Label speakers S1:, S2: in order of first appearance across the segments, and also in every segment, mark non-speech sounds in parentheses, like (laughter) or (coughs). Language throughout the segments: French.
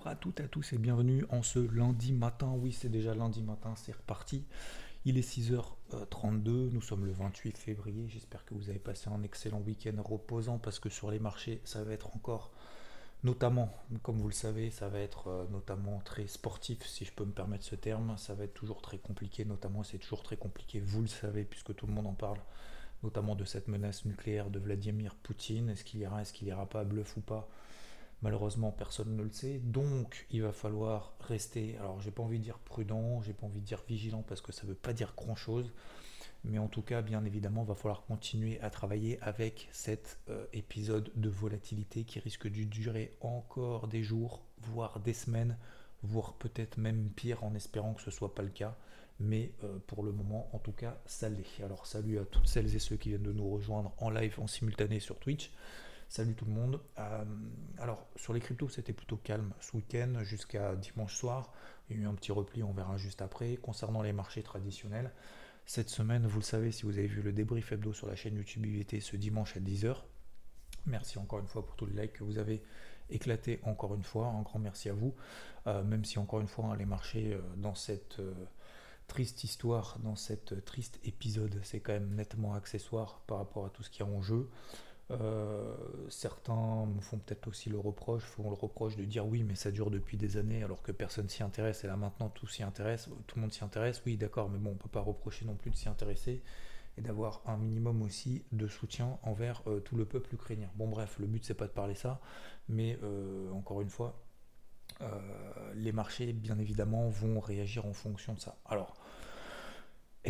S1: Bonjour à toutes et à tous et bienvenue en ce lundi matin. Oui, c'est déjà lundi matin, c'est reparti. Il est 6h32, nous sommes le 28 février. J'espère que vous avez passé un excellent week-end reposant parce que sur les marchés, ça va être encore, notamment, comme vous le savez, ça va être euh, notamment très sportif, si je peux me permettre ce terme. Ça va être toujours très compliqué, notamment c'est toujours très compliqué, vous le savez, puisque tout le monde en parle, notamment de cette menace nucléaire de Vladimir Poutine. Est-ce qu'il ira, est-ce qu'il ira pas, bluff ou pas Malheureusement, personne ne le sait. Donc, il va falloir rester. Alors, j'ai pas envie de dire prudent, j'ai pas envie de dire vigilant parce que ça veut pas dire grand chose. Mais en tout cas, bien évidemment, va falloir continuer à travailler avec cet euh, épisode de volatilité qui risque de durer encore des jours, voire des semaines, voire peut-être même pire en espérant que ce soit pas le cas. Mais euh, pour le moment, en tout cas, ça l'est. Alors, salut à toutes celles et ceux qui viennent de nous rejoindre en live, en simultané sur Twitch. Salut tout le monde. Euh, alors sur les cryptos c'était plutôt calme ce week-end jusqu'à dimanche soir. Il y a eu un petit repli, on verra juste après. Concernant les marchés traditionnels, cette semaine, vous le savez si vous avez vu le débrief hebdo sur la chaîne YouTube IVT ce dimanche à 10h. Merci encore une fois pour tous les likes que vous avez éclaté encore une fois. Un grand merci à vous. Euh, même si encore une fois hein, les marchés euh, dans cette triste histoire, dans cette triste épisode, c'est quand même nettement accessoire par rapport à tout ce qui est en jeu. Euh, certains me font peut-être aussi le reproche, font le reproche de dire oui, mais ça dure depuis des années alors que personne s'y intéresse et là maintenant tout s'y intéresse, tout le monde s'y intéresse. Oui, d'accord, mais bon, on peut pas reprocher non plus de s'y intéresser et d'avoir un minimum aussi de soutien envers euh, tout le peuple ukrainien. Bon, bref, le but c'est pas de parler ça, mais euh, encore une fois, les marchés bien évidemment vont réagir en fonction de ça. Alors,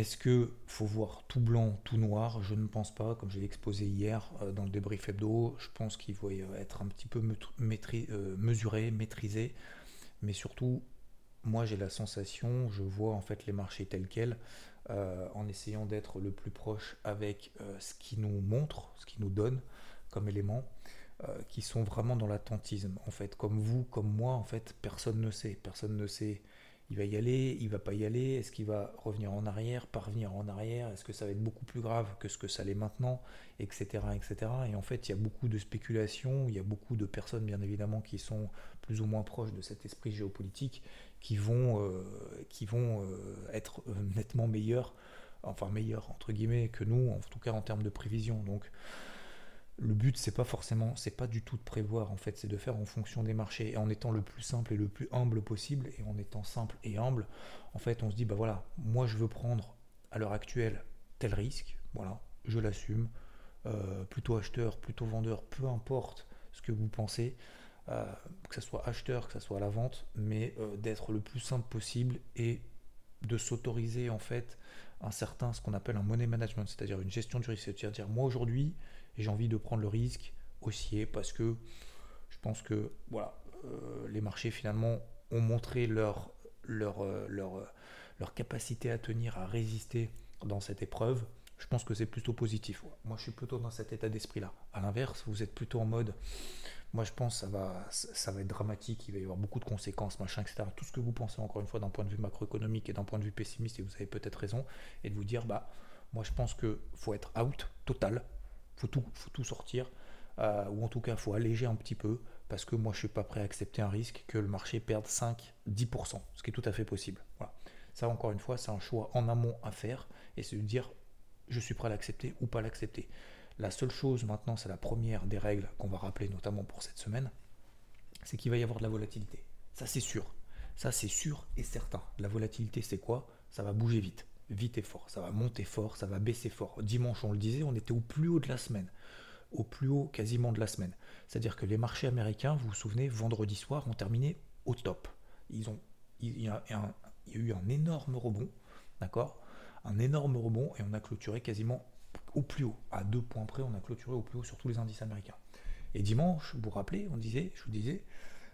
S1: est-ce que faut voir tout blanc, tout noir? Je ne pense pas, comme j'ai exposé hier euh, dans le débrief hebdo, je pense qu'il faut être un petit peu euh, mesuré, maîtrisé, mais surtout, moi j'ai la sensation, je vois en fait les marchés tels quels, euh, en essayant d'être le plus proche avec ce qui nous montre, ce qui nous donne comme élément, qui sont vraiment dans l'attentisme. En fait, comme vous, comme moi, en fait, personne ne sait, personne ne sait il va y aller, il va pas y aller, est-ce qu'il va revenir en arrière, parvenir en arrière, est-ce que ça va être beaucoup plus grave que ce que ça l'est maintenant, etc., etc. Et en fait, il y a beaucoup de spéculations, il y a beaucoup de personnes, bien évidemment, qui sont plus ou moins proches de cet esprit géopolitique, qui vont, euh, euh, être euh, nettement meilleurs, enfin meilleurs entre guillemets que nous, en tout cas en termes de prévision. Donc, le but c'est pas forcément, c'est pas du tout de prévoir en fait, c'est de faire en fonction des marchés. Et en étant le plus simple et le plus humble possible et en étant simple et humble, en fait on se dit bah voilà, moi je veux prendre à l'heure actuelle tel risque, voilà, je l'assume, euh, plutôt acheteur, plutôt vendeur, peu importe ce que vous pensez, euh, que ce soit acheteur, que ce soit à la vente, mais euh, d'être le plus simple possible et de s'autoriser en fait un certain, ce qu'on appelle un money management, c'est-à-dire une gestion du risque, c'est-à-dire moi aujourd'hui j'ai envie de prendre le risque haussier parce que je pense que voilà, euh, les marchés finalement ont montré leur, leur, euh, leur, euh, leur capacité à tenir, à résister dans cette épreuve. Je pense que c'est plutôt positif. Moi, je suis plutôt dans cet état d'esprit-là. À l'inverse, vous êtes plutôt en mode, moi, je pense que ça va, ça va être dramatique, il va y avoir beaucoup de conséquences, machin, etc. Tout ce que vous pensez, encore une fois, d'un point de vue macroéconomique et d'un point de vue pessimiste, et vous avez peut-être raison, et de vous dire, bah, moi, je pense qu'il faut être out total faut tout, faut tout sortir, euh, ou en tout cas, faut alléger un petit peu, parce que moi, je suis pas prêt à accepter un risque que le marché perde 5-10%, ce qui est tout à fait possible. Voilà. Ça, encore une fois, c'est un choix en amont à faire, et c'est de dire, je suis prêt à l'accepter ou pas l'accepter. La seule chose maintenant, c'est la première des règles qu'on va rappeler notamment pour cette semaine, c'est qu'il va y avoir de la volatilité. Ça, c'est sûr. Ça, c'est sûr et certain. La volatilité, c'est quoi? Ça va bouger vite vite et fort. Ça va monter fort, ça va baisser fort. Dimanche, on le disait, on était au plus haut de la semaine. Au plus haut quasiment de la semaine. C'est-à-dire que les marchés américains, vous vous souvenez, vendredi soir, ont terminé au top. Ils ont, il, y a eu un énorme rebond, d'accord? Un énorme rebond et on a clôturé quasiment au plus haut. À deux points près, on a clôturé au plus haut sur tous les indices américains. Et dimanche, vous vous rappelez, on disait, je vous disais,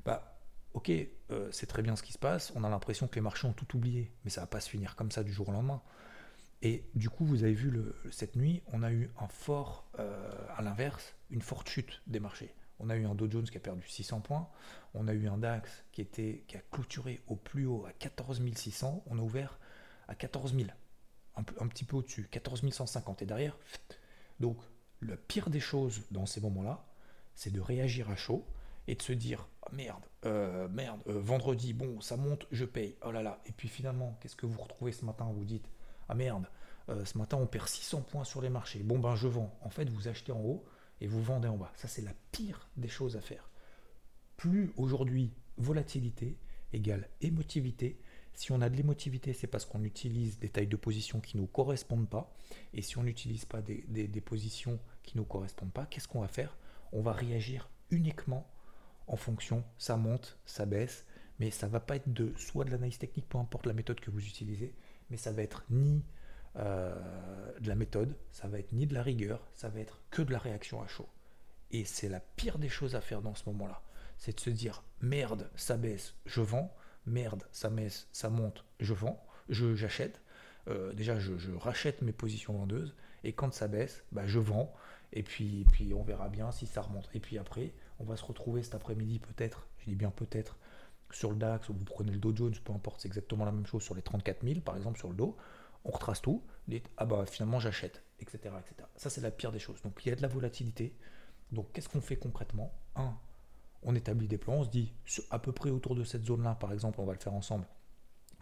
S1: bah, ok, euh, c'est très bien ce qui se passe, on a l'impression que les marchés ont tout oublié, mais ça va pas se finir comme ça du jour au lendemain. Et du coup, vous avez vu cette nuit, on a eu un fort, euh, à l'inverse, une forte chute des marchés. On a eu un Dow Jones qui a perdu 600 points, on a eu un DAX qui a clôturé au plus haut à 14 600, on a ouvert à 14 000, un, un petit peu au-dessus, 14 150. Et derrière, donc le pire des choses dans ces moments-là, c'est de réagir à chaud et de se dire ah, merde, euh, merde, euh, vendredi, bon, ça monte, je paye, oh là là. Et puis finalement, qu'est-ce que vous retrouvez ce matin? Vous dites ah merde, euh, ce matin on perd 600 points sur les marchés, bon ben je vends. En fait, vous achetez en haut et vous vendez en bas. Ça, c'est la pire des choses à faire. Plus aujourd'hui, volatilité égale émotivité. Si on a de l'émotivité, c'est parce qu'on utilise des tailles de position qui ne nous correspondent pas. Et si on n'utilise pas des, des positions qui ne nous correspondent pas, qu'est-ce qu'on va faire? On va réagir uniquement en fonction, ça monte, ça baisse, mais ça va pas être de soit de l'analyse technique, peu importe la méthode que vous utilisez, mais ça va être ni euh, de la méthode, ça va être ni de la rigueur, ça va être que de la réaction à chaud. Et c'est la pire des choses à faire dans ce moment-là. C'est de se dire merde, ça baisse, je vends, merde, ça baisse, ça monte, je vends, je j'achète. Euh, déjà, je, rachète mes positions vendeuses, et quand ça baisse, bah, je vends, et puis, puis on verra bien si ça remonte. Et puis après, on va se retrouver cet après-midi peut-être, je dis bien peut-être, sur le DAX, ou vous prenez le Dow Jones, peu importe, c'est exactement la même chose sur les 34 000, par exemple sur le Dow, on retrace tout, dites, ah bah finalement j'achète, etc., etc. Ça c'est la pire des choses. Donc il y a de la volatilité. Donc qu'est-ce qu'on fait concrètement? Un, on établit des plans, on se dit, à peu près autour de cette zone-là, par exemple, on va le faire ensemble,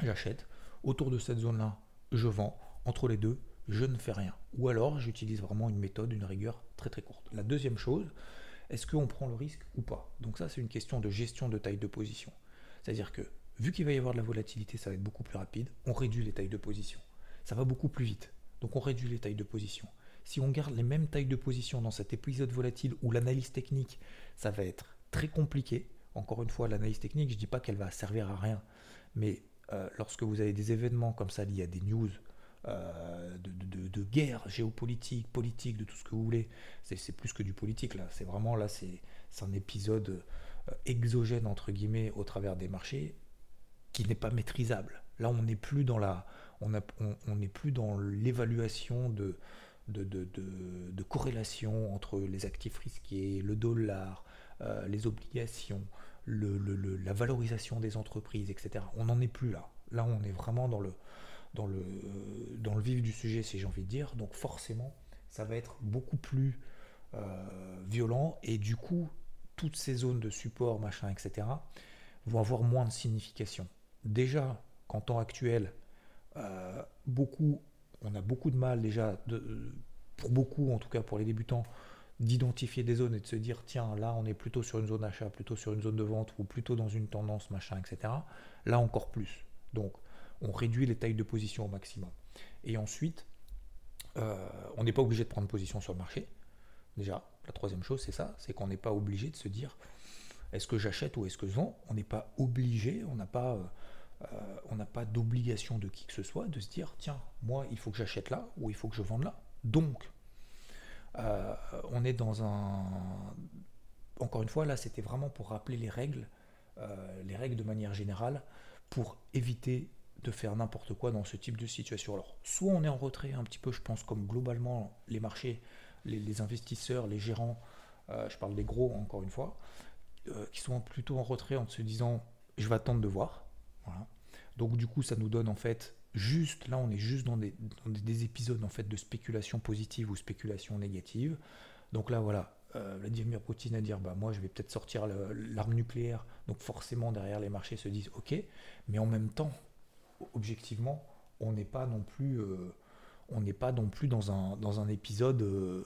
S1: j'achète. Autour de cette zone-là, je vends. Entre les deux, je ne fais rien. Ou alors j'utilise vraiment une méthode, une rigueur très très courte. La deuxième chose, est-ce qu'on prend le risque ou pas? Donc ça, c'est une question de gestion de taille de position. C'est-à-dire que, vu qu'il va y avoir de la volatilité, ça va être beaucoup plus rapide, on réduit les tailles de position. Ça va beaucoup plus vite. Donc on réduit les tailles de position. Si on garde les mêmes tailles de position dans cet épisode volatile où l'analyse technique, ça va être très compliqué. Encore une fois, l'analyse technique, je ne dis pas qu'elle va servir à rien, mais euh, lorsque vous avez des événements comme ça liés à des news, euh, de, guerre géopolitique, politique, de tout ce que vous voulez. C'est plus que du politique là. C'est vraiment là, c'est un épisode euh, exogène entre guillemets au travers des marchés qui n'est pas maîtrisable. Là, on n'est plus dans la, on n'est plus dans l'évaluation de de, de, corrélation entre les actifs risqués, le dollar, euh, les obligations, le, la valorisation des entreprises, etc. On n'en est plus là. Là, on est vraiment dans le, dans le, dans le vif du sujet, si j'ai envie de dire. Donc forcément, ça va être beaucoup plus euh, violent et du coup, toutes ces zones de support, machin, etc., vont avoir moins de signification. Déjà, qu'en temps actuel, euh, beaucoup, on a beaucoup de mal déjà, de, pour beaucoup, en tout cas pour les débutants, d'identifier des zones et de se dire tiens là on est plutôt sur une zone d'achat, plutôt sur une zone de vente ou plutôt dans une tendance machin etc. Là encore plus. Donc on réduit les tailles de position au maximum. Et ensuite, euh, on n'est pas obligé de prendre position sur le marché. Déjà, la troisième chose, c'est ça, c'est qu'on n'est pas obligé de se dire est-ce que j'achète ou est-ce que je vends? On n'est pas obligé, on n'a pas, euh, pas d'obligation de qui que ce soit de se dire tiens, moi, il faut que j'achète là ou il faut que je vende là. Donc, euh, on est dans un. Encore une fois, là, c'était vraiment pour rappeler les règles, les règles de manière générale, pour éviter de faire n'importe quoi dans ce type de situation. Alors, soit on est en retrait un petit peu, je pense, comme globalement les marchés, les, investisseurs, les gérants, euh, je parle des gros encore une fois, euh, qui sont plutôt en retrait en se disant je vais attendre de voir. Donc du coup, ça nous donne en fait juste, là on est juste dans des, des, épisodes en fait de spéculation positive ou spéculation négative. Donc là voilà, euh, Vladimir Poutine à dire bah moi je vais peut-être sortir l'arme nucléaire, donc forcément derrière les marchés se disent ok, mais en même temps objectivement, on n'est pas non plus, euh, on n'est pas dans un épisode euh,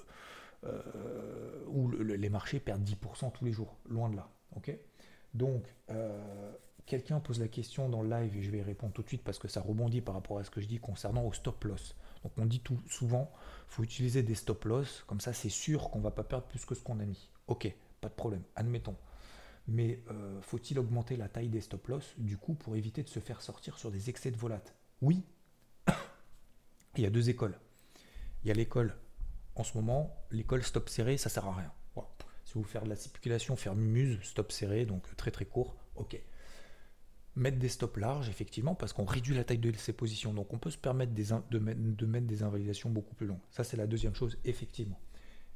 S1: euh, où les marchés perdent 10% tous les jours, loin de là. ok? Donc, quelqu'un pose la question dans le live et je vais y répondre tout de suite parce que ça rebondit par rapport à ce que je dis concernant au stop loss. Donc on dit tout souvent, faut utiliser des stop loss, comme ça c'est sûr qu'on va pas perdre plus que ce qu'on a mis. Ok, pas de problème, admettons. Mais euh, faut-il augmenter la taille des stop loss du coup pour éviter de se faire sortir sur des excès de volat Oui. (coughs) Il y a deux écoles. Il y a l'école en ce moment, l'école stop serré, ça sert à rien. Si vous faire de la spéculation, faire mumuse, stop serré, donc très très court, ok. Mettre des stops larges, effectivement, parce qu'on réduit la taille de ces positions. Donc on peut se permettre de, mettre des invalidations beaucoup plus longues. Ça, c'est la deuxième chose, effectivement.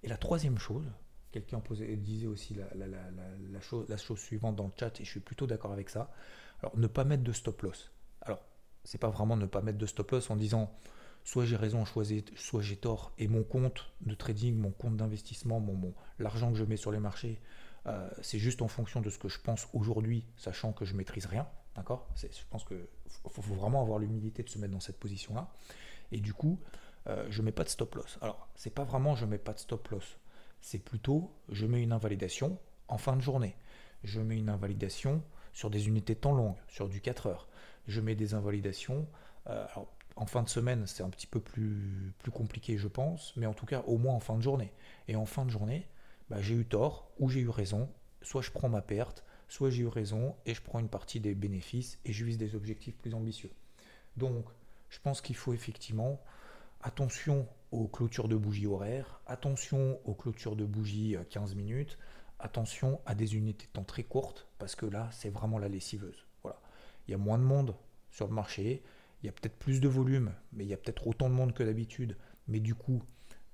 S1: Et la troisième chose, quelqu'un disait aussi la, chose, suivante dans le chat, et je suis plutôt d'accord avec ça. Alors, ne pas mettre de stop loss. Alors, c'est pas vraiment ne pas mettre de stop loss en disant soit j'ai raison, soit j'ai tort, et mon compte de trading, mon compte d'investissement, mon, l'argent que je mets sur les marchés, euh, c'est juste en fonction de ce que je pense aujourd'hui, sachant que je maîtrise rien. D'accord? Je pense qu'il faut, vraiment avoir l'humilité de se mettre dans cette position-là. Et du coup, euh, je ne mets pas de stop loss. Alors, c'est pas vraiment je ne mets pas de stop loss. C'est plutôt je mets une invalidation en fin de journée. Je mets une invalidation sur des unités de temps longues, sur du 4 heures. Je mets des invalidations. Euh, en fin de semaine, c'est un petit peu plus, compliqué, je pense, mais en tout cas, au moins en fin de journée. Et en fin de journée, bah, j'ai eu tort ou j'ai eu raison. Soit je prends ma perte, soit j'ai eu raison et je prends une partie des bénéfices et je vise des objectifs plus ambitieux. Donc, je pense qu'il faut effectivement attention aux clôtures de bougies horaires, attention aux clôtures de bougies 15 minutes, attention à des unités de temps très courtes parce que là, c'est vraiment la lessiveuse. Voilà. Il y a moins de monde sur le marché, il y a peut-être plus de volume, mais il y a peut-être autant de monde que d'habitude, mais du coup,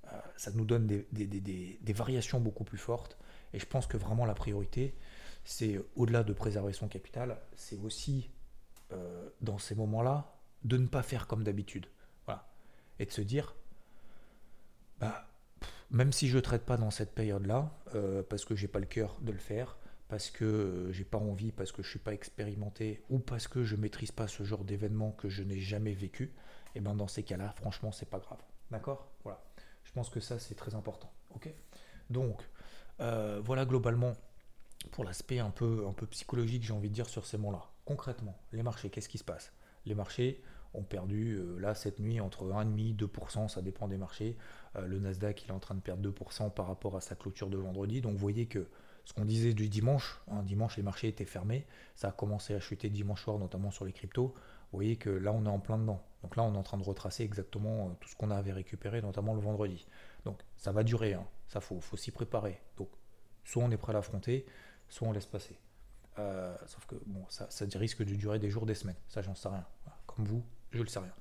S1: euh, ça nous donne des, variations beaucoup plus fortes. Et je pense que vraiment la priorité, c'est au-delà de préserver son capital, c'est aussi euh, dans ces moments-là de ne pas faire comme d'habitude. Et de se dire, bah, même si je ne traite pas dans cette période-là, euh, parce que j'ai pas le cœur de le faire, parce que j'ai pas envie, parce que je suis pas expérimenté, ou parce que je maîtrise pas ce genre d'événement que je n'ai jamais vécu, et eh ben dans ces cas-là, franchement, c'est pas grave. D'accord? Voilà. Je pense que ça, c'est très important. Ok? Donc, euh, voilà globalement pour l'aspect un peu, un peu psychologique, j'ai envie de dire, sur ces mots-là. Concrètement, les marchés, qu'est-ce qui se passe? Les marchés ont perdu, euh, là, cette nuit, entre 1,5 2%, ça dépend des marchés. le Nasdaq, il est en train de perdre 2% par rapport à sa clôture de vendredi. Donc, vous voyez que ce qu'on disait du dimanche, hein, dimanche les marchés étaient fermés, ça a commencé à chuter dimanche soir, notamment sur les cryptos. Vous voyez que là on est en plein dedans. Donc là on est en train de retracer exactement euh, tout ce qu'on avait récupéré, notamment le vendredi. Donc ça va durer, hein. ça faut, faut s'y préparer. Donc soit on est prêt à l'affronter, soit on laisse passer. Euh, sauf que bon, ça, risque de durer des jours, des semaines. Ça j'en sais rien. Comme vous, je le sais rien.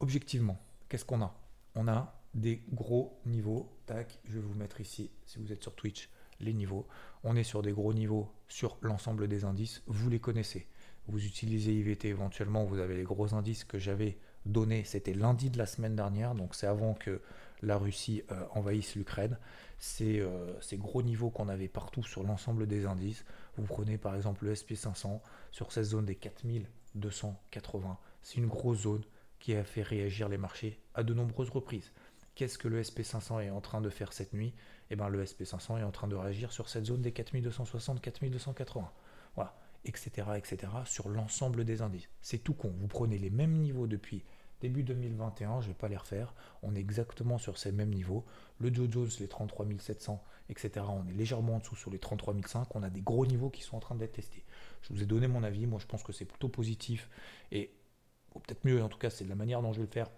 S1: Objectivement, qu'est-ce qu'on a? On a des gros niveaux. Tac, je vais vous mettre ici, si vous êtes sur Twitch, les niveaux. On est sur des gros niveaux sur l'ensemble des indices. Vous les connaissez. Vous utilisez IVT éventuellement, vous avez les gros indices que j'avais donnés. C'était lundi de la semaine dernière, donc c'est avant que la Russie euh, envahisse l'Ukraine. C'est euh, ces gros niveaux qu'on avait partout sur l'ensemble des indices. Vous prenez par exemple le SP500 sur cette zone des 4280. C'est une grosse zone qui a fait réagir les marchés à de nombreuses reprises. Qu'est-ce que le SP500 est en train de faire cette nuit? Eh ben, le SP500 est en train de réagir sur cette zone des 4260, 4280. Voilà, etc., etc., sur l'ensemble des indices. C'est tout con. Vous prenez les mêmes niveaux depuis début 2021, je ne vais pas les refaire. On est exactement sur ces mêmes niveaux. Le Dow Jones, les 33 700, etc., on est légèrement en dessous sur les 33 500. On a des gros niveaux qui sont en train d'être testés. Je vous ai donné mon avis. Moi, je pense que c'est plutôt positif. Et peut-être mieux, en tout cas, c'est la manière dont je vais le faire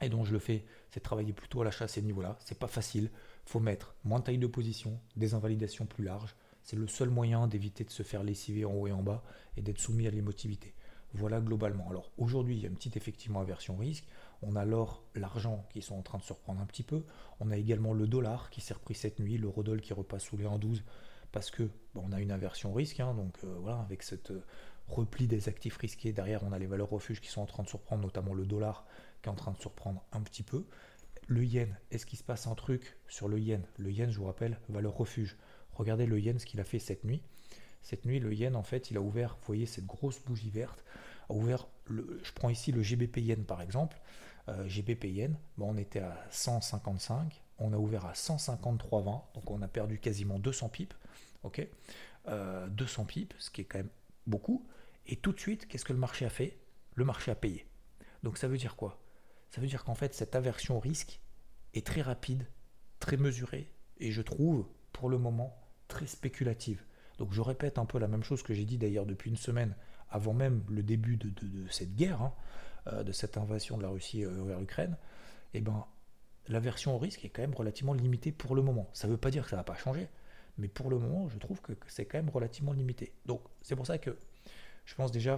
S1: et dont je le fais, c'est de travailler plutôt à l'achat à ces niveaux-là. C'est pas facile faut mettre moins de taille de position, des invalidations plus larges. C'est le seul moyen d'éviter de se faire lessiver en haut et en bas et d'être soumis à l'émotivité. Voilà globalement. Alors aujourd'hui, il y a une petite effectivement aversion risque. On a l'or, l'argent qui sont en train de se reprendre un petit peu. On a également le dollar qui s'est repris cette nuit, le rodol qui repasse sous les 1,12 parce que on a une aversion risque. Hein. donc euh, voilà, avec cette euh, repli des actifs risqués derrière, on a les valeurs refuges qui sont en train de surprendre, notamment le dollar qui est en train de surprendre un petit peu. Le yen, est-ce qu'il se passe un truc sur le yen? Le yen, je vous rappelle, valeur refuge. Regardez le yen, ce qu'il a fait cette nuit. Cette nuit, le yen, en fait, il a ouvert, vous voyez, cette grosse bougie verte, a ouvert, je prends ici le GBP yen par exemple. Euh, GBP yen, on était à 155, on a ouvert à 153,20, donc on a perdu quasiment 200 pips. ok? 200 euh, pips, ce qui est quand même beaucoup. Et tout de suite, qu'est-ce que le marché a fait? Le marché a payé. Donc ça veut dire quoi? Ça veut dire qu'en fait, cette aversion au risque est très rapide, très mesurée, et je trouve, pour le moment, très spéculative. Donc je répète un peu la même chose que j'ai dit d'ailleurs depuis une semaine, avant même le début de, cette guerre, hein, euh, de cette invasion de la Russie euh, vers l'Ukraine. Eh ben, l'aversion au risque est quand même relativement limitée pour le moment. Ça ne veut pas dire que ça ne va pas changer, mais pour le moment, je trouve que, c'est quand même relativement limité. Donc c'est pour ça que je pense déjà,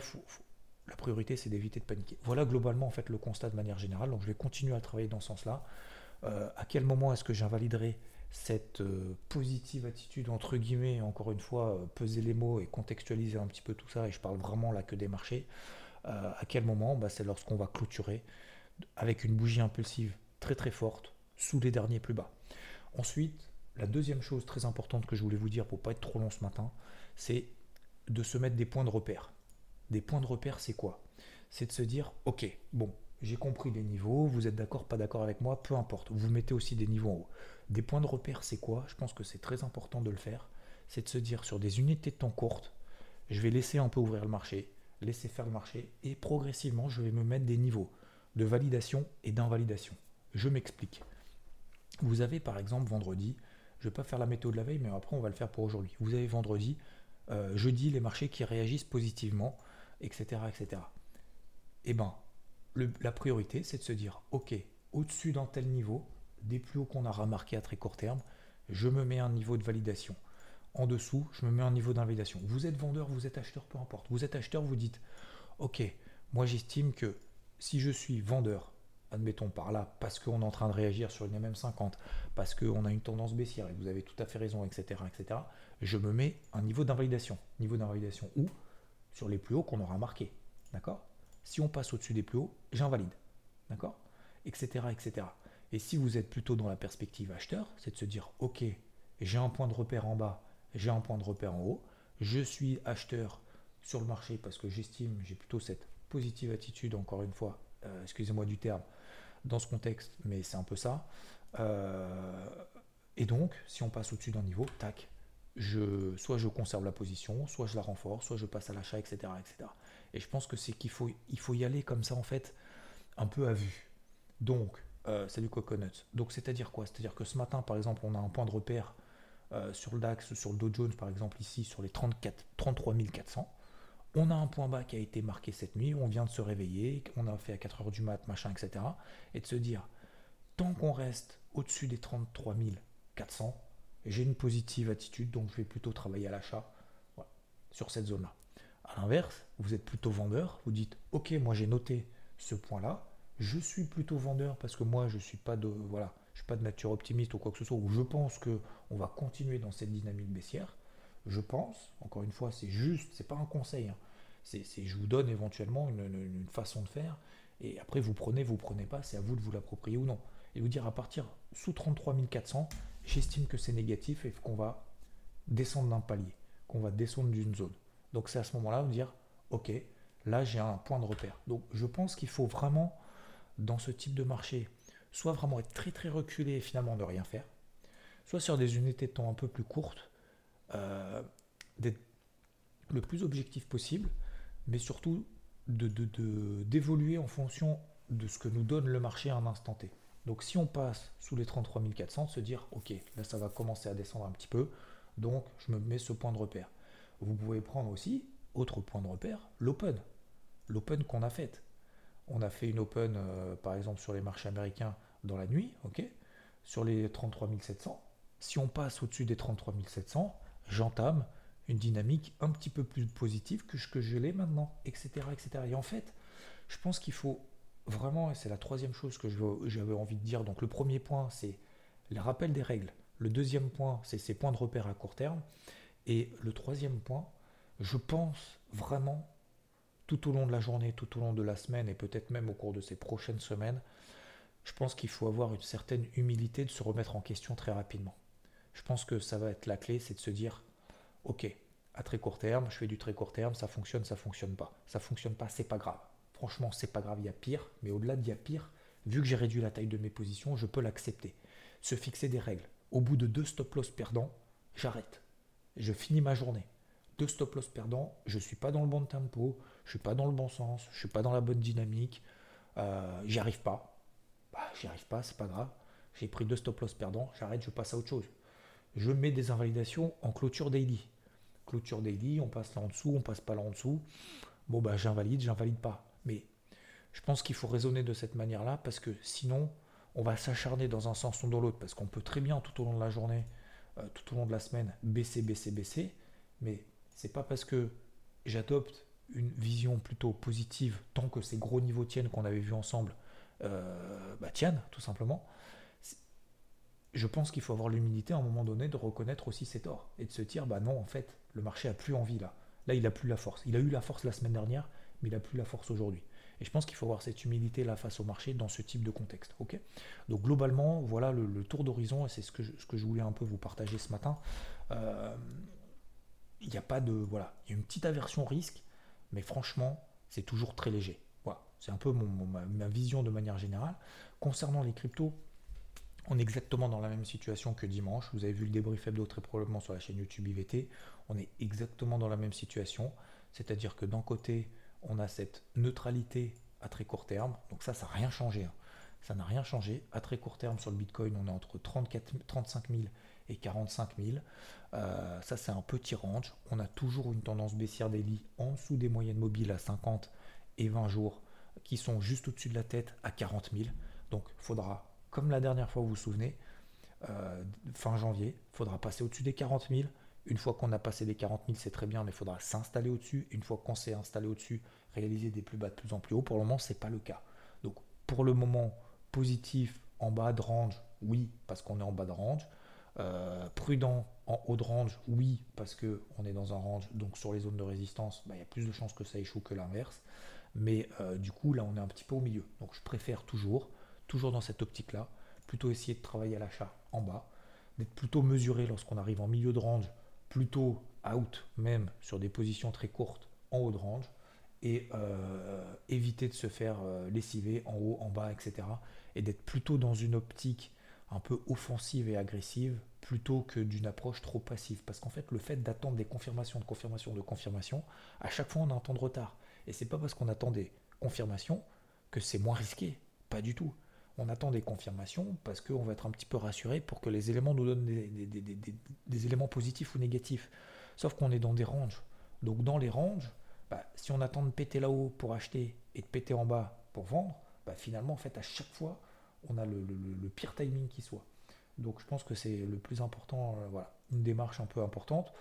S1: la priorité, c'est d'éviter de paniquer. Voilà globalement en fait le constat de manière générale. Donc je vais continuer à travailler dans ce sens-là. Euh, à quel moment est-ce que j'invaliderai cette euh, positive attitude, entre guillemets, encore une fois, euh, peser les mots et contextualiser un petit peu tout ça, et je parle vraiment là que des marchés, à quel moment? Bah, C'est lorsqu'on va clôturer avec une bougie impulsive très très forte sous les derniers plus bas. Ensuite, la deuxième chose très importante que je voulais vous dire pour pas être trop long ce matin, c'est de se mettre des points de repère. Des points de repère, c'est quoi? C'est de se dire, ok, bon, j'ai compris les niveaux, vous êtes d'accord, pas d'accord avec moi, peu importe. Vous mettez aussi des niveaux en haut. Des points de repère, c'est quoi? Je pense que c'est très important de le faire. C'est de se dire sur des unités de temps courtes, je vais laisser un peu ouvrir le marché, laisser faire le marché, et progressivement, je vais me mettre des niveaux de validation et d'invalidation. Je m'explique. Vous avez par exemple vendredi, je ne vais pas faire la méthode de la veille, mais après on va le faire pour aujourd'hui. Vous avez vendredi, euh, jeudi, les marchés qui réagissent positivement, etc. etc. Eh bien, la priorité, c'est de se dire, ok, au-dessus d'un tel niveau, des plus hauts qu'on a remarqué à très court terme, je me mets un niveau de validation. En dessous, je me mets un niveau d'invalidation. Vous êtes vendeur, vous êtes acheteur, peu importe. Vous êtes acheteur, vous dites, ok, moi j'estime que si je suis vendeur, admettons par là, parce qu'on est en train de réagir sur une MM50, parce qu'on a une tendance baissière, et vous avez tout à fait raison, etc., etc., je me mets un niveau d'invalidation. Niveau d'invalidation où? Sur les plus hauts qu'on aura marqué. D'accord? Si on passe au-dessus des plus hauts, j'invalide. D'accord? Etc., etc. Et si vous êtes plutôt dans la perspective acheteur, c'est de se dire, ok, j'ai un point de repère en bas, j'ai un point de repère en haut, je suis acheteur sur le marché parce que j'estime, j'ai plutôt cette positive attitude, encore une fois, euh, excusez-moi du terme, dans ce contexte, mais c'est un peu ça. Euh, et donc, si on passe au-dessus d'un niveau, tac, je, soit je conserve la position, soit je la renforce, soit je passe à l'achat, etc., etc. Et je pense que c'est qu'il faut, il faut y aller comme ça, en fait, un peu à vue. Donc, euh, c'est coconut. Donc, c'est-à-dire quoi? C'est-à-dire que ce matin, par exemple, on a un point de repère sur le DAX, sur le Dow Jones, par exemple, ici, sur les 34, 33 400 on a un point bas qui a été marqué cette nuit, on vient de se réveiller, on a fait à 4 heures du mat, machin, etc. Et de se dire, tant qu'on reste au-dessus des 33 400, j'ai une positive attitude, donc je vais plutôt travailler à l'achat sur cette zone-là. A l'inverse, vous êtes plutôt vendeur, vous dites, ok, moi j'ai noté ce point-là, je suis plutôt vendeur parce que moi je suis pas de voilà, je suis pas de nature optimiste ou quoi que ce soit, ou je pense que on va continuer dans cette dynamique baissière je pense, encore une fois, c'est juste, c'est pas un conseil, hein. c'est, je vous donne éventuellement une, façon de faire, et après vous prenez, vous prenez pas, c'est à vous de vous l'approprier ou non. Et vous dire à partir sous 33 400, j'estime que c'est négatif et qu'on va descendre d'un palier, qu'on va descendre d'une zone. Donc c'est à ce moment-là vous dire, ok, là j'ai un point de repère. Donc je pense qu'il faut vraiment, dans ce type de marché, soit vraiment être très très reculé et finalement ne rien faire, soit sur des unités de temps un peu plus courtes, euh, d'être le plus objectif possible, mais surtout d'évoluer de, en fonction de ce que nous donne le marché à un instant T. Donc si on passe sous les 33 400, se dire, ok, là ça va commencer à descendre un petit peu, donc je me mets ce point de repère. Vous pouvez prendre aussi, autre point de repère, l'open. L'open qu'on a fait. On a fait une open, euh, par exemple, sur les marchés américains dans la nuit, ok, sur les 33 700. Si on passe au-dessus des 33 700, j'entame une dynamique un petit peu plus positive que ce que je l'ai maintenant, etc., etc. Et en fait, je pense qu'il faut vraiment, et c'est la troisième chose que j'avais envie de dire, donc le premier point, c'est le rappel des règles. Le deuxième point, c'est ces points de repère à court terme. Et le troisième point, je pense vraiment, tout au long de la journée, tout au long de la semaine, et peut-être même au cours de ces prochaines semaines, je pense qu'il faut avoir une certaine humilité de se remettre en question très rapidement. Je pense que ça va être la clé, c'est de se dire, ok, à très court terme, je fais du très court terme, ça fonctionne, ça fonctionne pas. Ça fonctionne pas, c'est pas grave. Franchement, c'est pas grave, il y a pire, mais au-delà d'il y a pire, vu que j'ai réduit la taille de mes positions, je peux l'accepter. Se fixer des règles. Au bout de deux stop loss perdants, j'arrête. Je finis ma journée. Deux stop loss perdants, je suis pas dans le bon tempo, je suis pas dans le bon sens, je suis pas dans la bonne dynamique, euh, j'y arrive pas. Bah, j'y arrive pas, c'est pas grave. J'ai pris deux stop loss perdants, j'arrête, je passe à autre chose je mets des invalidations en clôture daily. Clôture daily, on passe là en dessous, on passe pas là en dessous. Bon, bah j'invalide, j'invalide pas. Mais je pense qu'il faut raisonner de cette manière-là parce que sinon, on va s'acharner dans un sens ou dans l'autre parce qu'on peut très bien tout au long de la journée, euh, tout au long de la semaine, baisser, baisser, baisser. Mais c'est pas parce que j'adopte une vision plutôt positive tant que ces gros niveaux tiennent qu'on avait vu ensemble euh, bah, tiennent tout simplement. Je pense qu'il faut avoir l'humilité à un moment donné de reconnaître aussi ses torts et de se dire bah non en fait le marché a plus envie là. Là il a plus la force. Il a eu la force la semaine dernière mais il a plus la force aujourd'hui. Et je pense qu'il faut avoir cette humilité là face au marché dans ce type de contexte. Donc globalement, voilà le, tour d'horizon et c'est ce que, je, voulais un peu vous partager ce matin. Euh, il a pas de. Voilà, il y a une petite aversion risque, mais franchement, c'est toujours très léger. Voilà, c'est un peu ma, vision de manière générale. Concernant les cryptos, on est exactement dans la même situation que dimanche. Vous avez vu le débrief hebdo très probablement sur la chaîne YouTube IVT. On est exactement dans la même situation. C'est-à-dire que d'un côté, on a cette neutralité à très court terme. Donc ça, ça n'a rien changé. Hein. Ça n'a rien changé. À très court terme, sur le Bitcoin, on est entre 34, 35 000 et 45 000. Euh, ça, c'est un petit range. On a toujours une tendance baissière des lits en dessous des moyennes mobiles à 50 et 20 jours qui sont juste au-dessus de la tête à 40 000. Donc, faudra, comme la dernière fois, vous vous souvenez, euh, fin janvier, faudra passer au-dessus des 40 000 une fois qu'on a passé les 40 000, c'est très bien, mais il faudra s'installer au-dessus. Une fois qu'on s'est installé au-dessus, réaliser des plus bas de plus en plus haut. Pour le moment, ce n'est pas le cas. Donc, pour le moment, positif en bas de range, oui, parce qu'on est en bas de range. Euh, prudent en haut de range, oui, parce qu'on est dans un range, donc sur les zones de résistance, bah, il y a plus de chances que ça échoue que l'inverse. Mais euh, du coup, là, on est un petit peu au milieu. Donc, je préfère toujours, toujours dans cette optique-là, plutôt essayer de travailler à l'achat en bas, d'être plutôt mesuré lorsqu'on arrive en milieu de range plutôt out même sur des positions très courtes en haut de range et euh, éviter de se faire euh, lessiver en haut, en bas, etc. Et d'être plutôt dans une optique un peu offensive et agressive plutôt que d'une approche trop passive. Parce qu'en fait, le fait d'attendre des confirmations, de confirmations, de confirmations, à chaque fois on a un temps de retard. Et c'est pas parce qu'on attend des confirmations que c'est moins risqué. Pas du tout on attend des confirmations parce qu'on va être un petit peu rassuré pour que les éléments nous donnent des, éléments positifs ou négatifs. Sauf qu'on est dans des ranges. Donc dans les ranges, bah, si on attend de péter là-haut pour acheter et de péter en bas pour vendre, bah, finalement, en fait, à chaque fois, on a le, pire timing qui soit. Donc je pense que c'est le plus important, euh, voilà, une démarche un peu importante.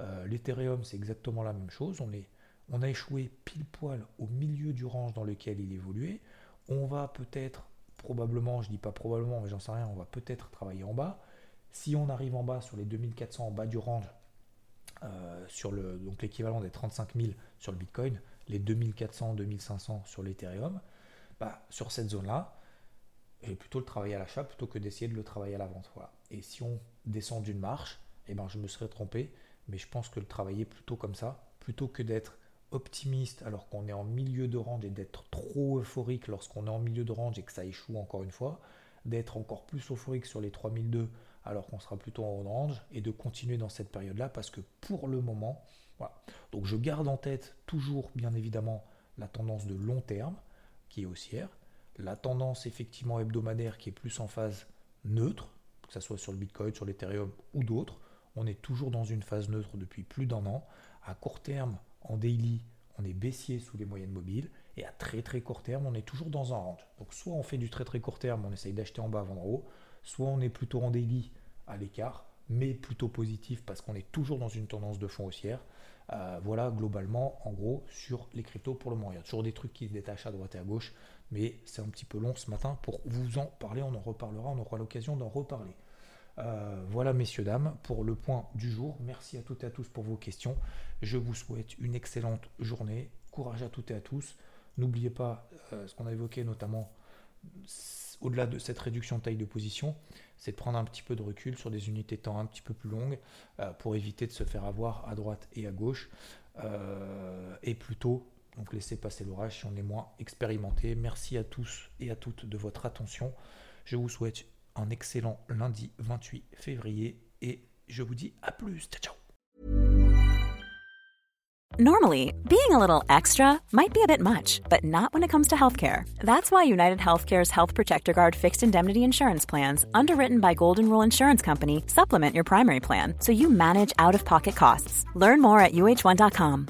S1: Euh, L'Ethereum, c'est exactement la même chose. On, est, on a échoué pile poil au milieu du range dans lequel il évoluait. On va peut-être probablement, je dis pas probablement, mais j'en sais rien, on va peut-être travailler en bas. Si on arrive en bas sur les 2400 en bas du range, euh, sur le, donc l'équivalent des 35 000 sur le Bitcoin, les 2400, 2500 sur l'Ethereum, bah, sur cette zone-là, j'ai plutôt le travailler à l'achat plutôt que d'essayer de le travailler à la vente. Voilà. Et si on descend d'une marche, eh ben, je me serais trompé, mais je pense que le travailler plutôt comme ça, plutôt que d'être optimiste alors qu'on est en milieu de range et d'être trop euphorique lorsqu'on est en milieu de range et que ça échoue encore une fois, d'être encore plus euphorique sur les 3002 alors qu'on sera plutôt en range et de continuer dans cette période-là parce que pour le moment, voilà. Donc je garde en tête toujours bien évidemment la tendance de long terme qui est haussière, la tendance effectivement hebdomadaire qui est plus en phase neutre, que ce soit sur le Bitcoin, sur l'Ethereum ou d'autres. On est toujours dans une phase neutre depuis plus d'un an. À court terme, en daily, on est baissier sous les moyennes mobiles. Et à très très court terme, on est toujours dans un range. Donc soit on fait du très très court terme, on essaye d'acheter en bas, vendre en haut. Soit on est plutôt en daily à l'écart, mais plutôt positif parce qu'on est toujours dans une tendance de fond haussière. Euh, voilà globalement, en gros, sur les cryptos pour le moment. Il y a toujours des trucs qui se détachent à droite et à gauche, mais c'est un petit peu long ce matin pour vous en parler. On en reparlera, on aura l'occasion d'en reparler. Euh, voilà, messieurs, dames, pour le point du jour. Merci à toutes et à tous pour vos questions. Je vous souhaite une excellente journée. Courage à toutes et à tous. N'oubliez pas euh, ce qu'on a évoqué, notamment au-delà de cette réduction de taille de position, c'est de prendre un petit peu de recul sur des unités de temps un petit peu plus longues euh, pour éviter de se faire avoir à droite et à gauche. et plutôt donc laisser passer l'orage si on est moins expérimenté. Merci à tous et à toutes de votre attention. Je vous souhaite un excellent lundi 28 février et je vous dis à plus. Ciao, ciao.
S2: Normally, being a little extra might be a bit much, but not when it comes to healthcare. That's why United Healthcare's Health Protector Guard fixed indemnity insurance plans, underwritten by Golden Rule Insurance Company, supplement your primary plan so you manage out of pocket costs. Learn more at uh1.com.